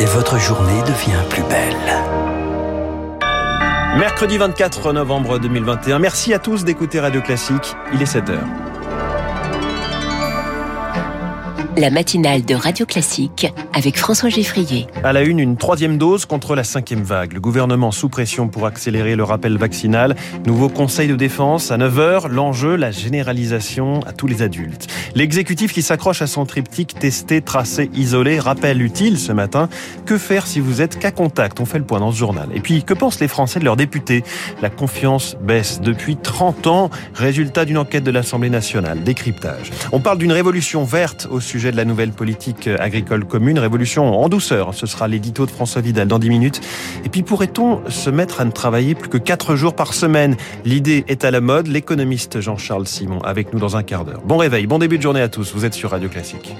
Et votre journée devient plus belle. Mercredi 24 novembre 2021. Merci à tous d'écouter Radio Classique. Il est 7 heures. La matinale de Radio Classique avec François Geffrier. À la une, une troisième dose contre la cinquième vague. Le gouvernement sous pression pour accélérer le rappel vaccinal. Nouveau conseil de défense à 9h. L'enjeu, la généralisation à tous les adultes. L'exécutif qui s'accroche à son triptyque testé, tracé, isolé. Rappel utile ce matin. Que faire si vous êtes cas contact? On fait le point dans ce journal. Et puis, que pensent les Français de leurs députés? La confiance baisse depuis 30 ans. Résultat d'une enquête de l'Assemblée nationale. Décryptage. On parle d'une révolution verte au sujet de la nouvelle politique agricole commune. Révolution en douceur. Ce sera l'édito de François Vidal dans 10 minutes. Et puis pourrait-on se mettre à ne travailler plus que 4 jours par semaine? L'idée est à la mode. L'économiste Jean-Charles Simon avec nous dans un quart d'heure. Bon réveil, bon début de journée à tous. Vous êtes sur Radio Classique.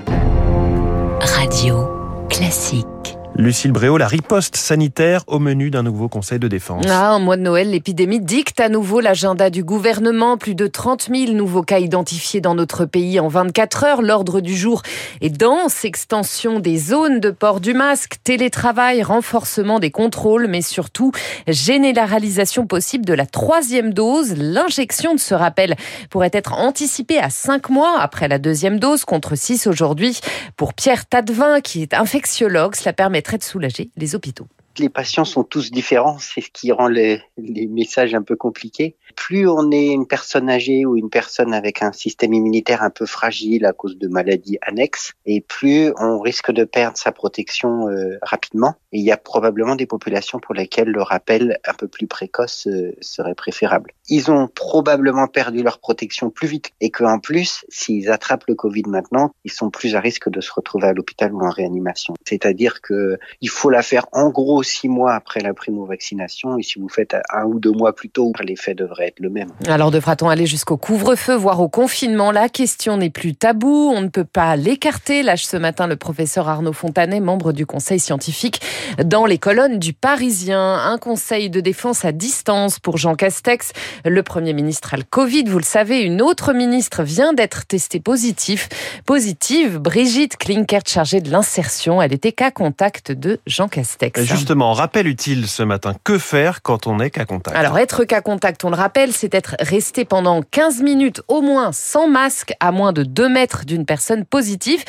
Radio Classique. Lucille Bréau, la riposte sanitaire au menu d'un nouveau conseil de défense. Ah, en mois de Noël, l'épidémie dicte à nouveau l'agenda du gouvernement. Plus de 30 000 nouveaux cas identifiés dans notre pays en 24 heures. L'ordre du jour est dense. Extension des zones de port du masque, télétravail, renforcement des contrôles, mais surtout généralisation possible de la troisième dose. L'injection de ce rappel pourrait être anticipée à 5 mois après la deuxième dose contre 6 aujourd'hui. Pour Pierre Tadevin, qui est infectiologue, cela permettrait de soulager les hôpitaux. Les patients sont tous différents, c'est ce qui rend les, messages un peu compliqués. Plus on est une personne âgée ou une personne avec un système immunitaire un peu fragile à cause de maladies annexes, et plus on risque de perdre sa protection euh, rapidement. Et il y a probablement des populations pour lesquelles le rappel un peu plus précoce euh, serait préférable. Ils ont probablement perdu leur protection plus vite et qu'en plus, s'ils attrapent le Covid maintenant, ils sont plus à risque de se retrouver à l'hôpital ou en réanimation. C'est-à-dire que il faut la faire en gros six mois après la primo-vaccination et si vous faites un ou deux mois plus tôt, l'effet devrait être le même. Alors devra-t-on aller jusqu'au couvre-feu, voire au confinement? La question n'est plus tabou, on ne peut pas l'écarter, lâche ce matin le professeur Arnaud Fontanet, membre du conseil scientifique, dans les colonnes du Parisien. Un conseil de défense à distance pour Jean Castex. Le Premier ministre a le Covid, vous le savez, une autre ministre vient d'être testée positive. Positive, Brigitte Klinkert, chargée de l'insertion. Elle était cas contact de Jean Castex. Justement, rappel utile ce matin. Que faire quand on est cas contact? Alors, être cas contact, on le rappelle, c'est être resté pendant 15 minutes au moins sans masque à moins de 2 mètres d'une personne positive.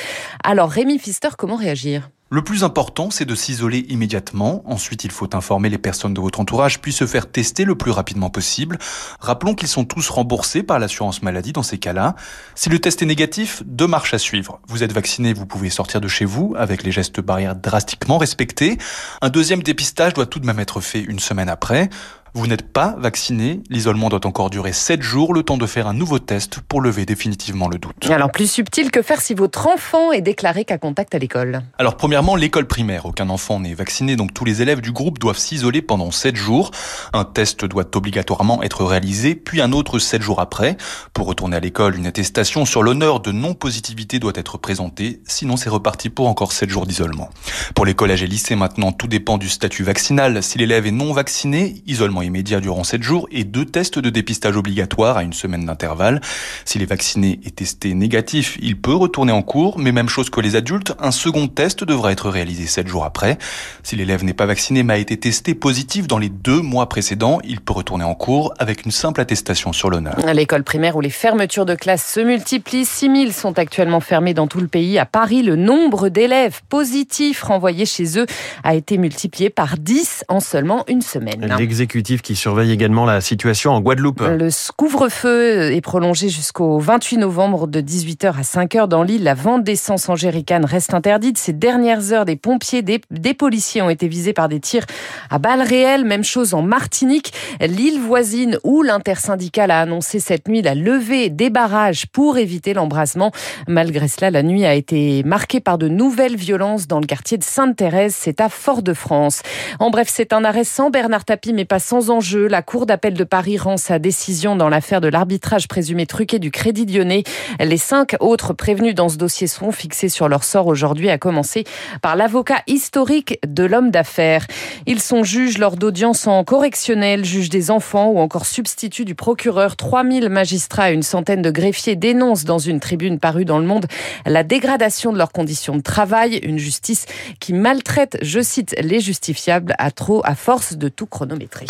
Alors, Rémi Pfister, comment réagir? Le plus important, c'est de s'isoler immédiatement. Ensuite, il faut informer les personnes de votre entourage, puis se faire tester le plus rapidement possible. Rappelons qu'ils sont tous remboursés par l'assurance maladie dans ces cas-là. Si le test est négatif, deux marches à suivre. Vous êtes vacciné, vous pouvez sortir de chez vous avec les gestes barrières drastiquement respectés. Un deuxième dépistage doit tout de même être fait une semaine après. Vous n'êtes pas vacciné, l'isolement doit encore durer 7 jours, le temps de faire un nouveau test pour lever définitivement le doute. Alors plus subtil, que faire si votre enfant est déclaré qu'à contact à l'école Alors premièrement, l'école primaire. Aucun enfant n'est vacciné, donc tous les élèves du groupe doivent s'isoler pendant 7 jours. Un test doit obligatoirement être réalisé, puis un autre 7 jours après. Pour retourner à l'école, une attestation sur l'honneur de non-positivité doit être présentée, sinon c'est reparti pour encore 7 jours d'isolement. Pour les collèges et lycées maintenant, tout dépend du statut vaccinal. Si l'élève est non vacciné, isolement immédiat durant 7 jours et deux tests de dépistage obligatoires à une semaine d'intervalle. S'il est vacciné et testé négatif, il peut retourner en cours, mais même chose que les adultes, un second test devra être réalisé 7 jours après. Si l'élève n'est pas vacciné mais a été testé positif dans les deux mois précédents, il peut retourner en cours avec une simple attestation sur l'honneur. À l'école primaire où les fermetures de classes se multiplient, 6000 sont actuellement fermées dans tout le pays. À Paris, le nombre d'élèves positifs renvoyés chez eux a été multiplié par 10 en seulement une semaine. L'exécutif qui surveille également la situation en Guadeloupe. Le couvre-feu est prolongé jusqu'au 28 novembre de 18h à 5h dans l'île. La vente d'essence en jerrycan reste interdite. Ces dernières heures, des pompiers, des, des, policiers ont été visés par des tirs à balles réelles. Même chose en Martinique. L'île voisine où l'intersyndicale a annoncé cette nuit la levée des barrages pour éviter l'embrasement. Malgré cela, la nuit a été marquée par de nouvelles violences dans le quartier de Sainte-Thérèse. C'est à Fort-de-France. En bref, c'est un arrêt sans Bernard Tapie, mais pas sans sans enjeu. La Cour d'appel de Paris rend sa décision dans l'affaire de l'arbitrage présumé truqué du Crédit Lyonnais. Les cinq autres prévenus dans ce dossier sont fixés sur leur sort aujourd'hui, à commencer par l'avocat historique de l'homme d'affaires. Ils sont juges lors d'audience en correctionnel, juges des enfants ou encore substituts du procureur. 3000 magistrats et une centaine de greffiers dénoncent dans une tribune parue dans le monde la dégradation de leurs conditions de travail, une justice qui maltraite, je cite, les justifiables à trop à force de tout chronométrer.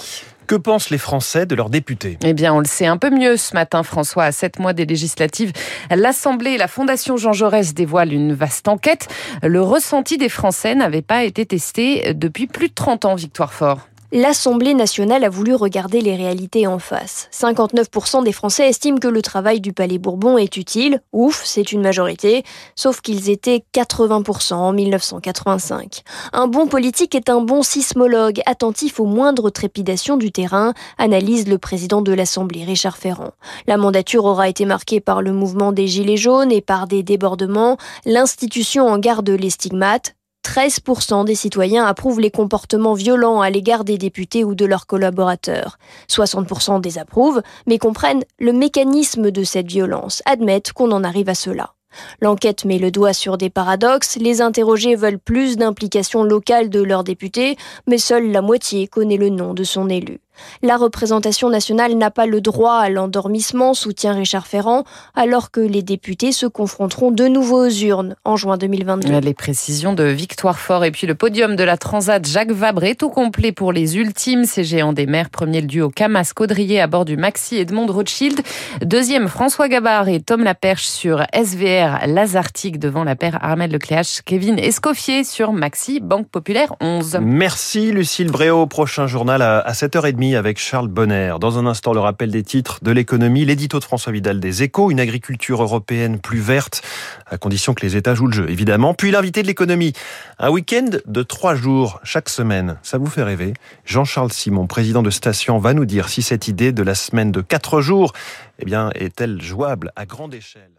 Que pensent les Français de leurs députés? Eh bien, on le sait un peu mieux ce matin, François. À sept mois des législatives, l'Assemblée et la Fondation Jean Jaurès dévoilent une vaste enquête. Le ressenti des Français n'avait pas été testé depuis plus de 30 ans, Victoire Fort. L'Assemblée nationale a voulu regarder les réalités en face. 59% des Français estiment que le travail du Palais Bourbon est utile. Ouf, c'est une majorité. Sauf qu'ils étaient 80% en 1985. Un bon politique est un bon sismologue, attentif aux moindres trépidations du terrain, analyse le président de l'Assemblée, Richard Ferrand. La mandature aura été marquée par le mouvement des Gilets jaunes et par des débordements. L'institution en garde les stigmates. 13% des citoyens approuvent les comportements violents à l'égard des députés ou de leurs collaborateurs. 60% désapprouvent, mais comprennent le mécanisme de cette violence, admettent qu'on en arrive à cela. L'enquête met le doigt sur des paradoxes. Les interrogés veulent plus d'implication locale de leurs députés, mais seule la moitié connaît le nom de son élu. La représentation nationale n'a pas le droit à l'endormissement, soutient Richard Ferrand, alors que les députés se confronteront de nouveau aux urnes en juin 2022. Les précisions de Victoire Fort et puis le podium de la Transat Jacques Vabre tout complet pour les ultimes. Ces géants des mers, premier le duo Camas Caudrier à bord du Maxi Edmond Rothschild. Deuxième François Gabard et Tom Laperche sur SVR Lazartique devant la paire Armel Lecléache, Kevin Escoffier sur Maxi Banque Populaire 11. Merci Lucille Bréau. Prochain journal à 7h30 avec Charles Bonner. Dans un instant, le rappel des titres de l'économie, l'édito de François Vidal des échos, une agriculture européenne plus verte, à condition que les États jouent le jeu, évidemment. Puis l'invité de l'économie, un week-end de trois jours chaque semaine. Ça vous fait rêver Jean-Charles Simon, président de Station, va nous dire si cette idée de la semaine de quatre jours, eh bien, est-elle jouable à grande échelle?